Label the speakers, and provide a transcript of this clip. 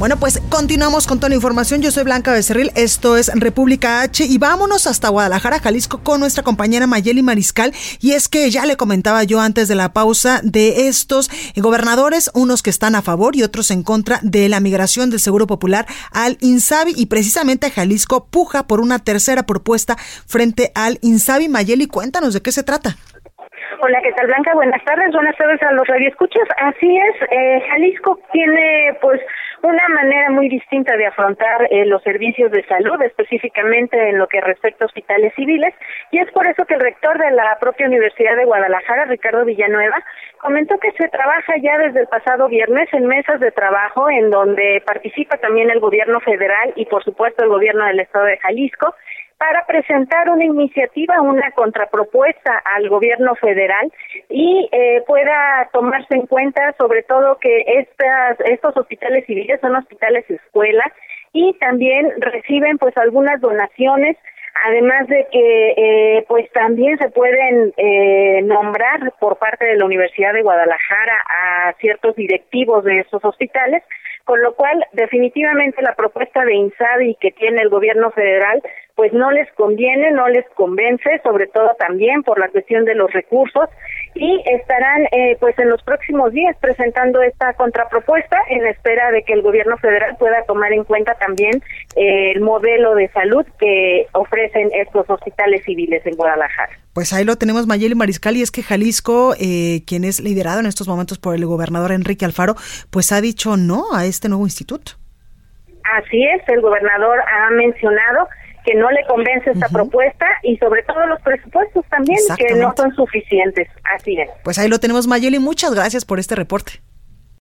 Speaker 1: Bueno, pues continuamos con toda la información. Yo soy Blanca Becerril, esto es República H y vámonos hasta Guadalajara, Jalisco, con nuestra compañera Mayeli Mariscal. Y es que ya le comentaba yo antes de la pausa de estos gobernadores, unos que están a favor y otros en contra de la migración del Seguro Popular al INSABI y precisamente Jalisco puja por una tercera propuesta frente al INSABI. Mayeli, cuéntanos de qué se trata.
Speaker 2: Hola, ¿qué tal Blanca? Buenas tardes, buenas tardes a los radioescuchas. Así es, eh, Jalisco tiene pues una manera muy distinta de afrontar eh, los servicios de salud, específicamente en lo que respecta a hospitales civiles, y es por eso que el rector de la propia Universidad de Guadalajara, Ricardo Villanueva, comentó que se trabaja ya desde el pasado viernes en mesas de trabajo en donde participa también el gobierno federal y por supuesto el gobierno del estado de Jalisco para presentar una iniciativa, una contrapropuesta al gobierno federal y eh, pueda tomarse en cuenta sobre todo que estas, estos hospitales civiles son hospitales escuelas y también reciben pues algunas donaciones además de que eh, pues también se pueden eh, nombrar por parte de la Universidad de Guadalajara a ciertos directivos de esos hospitales con lo cual definitivamente la propuesta de INSABI que tiene el gobierno federal pues no les conviene, no les convence, sobre todo también por la cuestión de los recursos y estarán eh, pues en los próximos días presentando esta contrapropuesta en espera de que el gobierno federal pueda tomar en cuenta también eh, el modelo de salud que ofrecen estos hospitales civiles en Guadalajara.
Speaker 1: Pues ahí lo tenemos Mayeli Mariscal y es que Jalisco, eh, quien es liderado en estos momentos por el gobernador Enrique Alfaro, pues ha dicho no a este nuevo instituto.
Speaker 2: Así es, el gobernador ha mencionado que no le convence esta propuesta y sobre todo los presupuestos también que no son suficientes. Así es.
Speaker 1: Pues ahí lo tenemos Mayeli, muchas gracias por este reporte.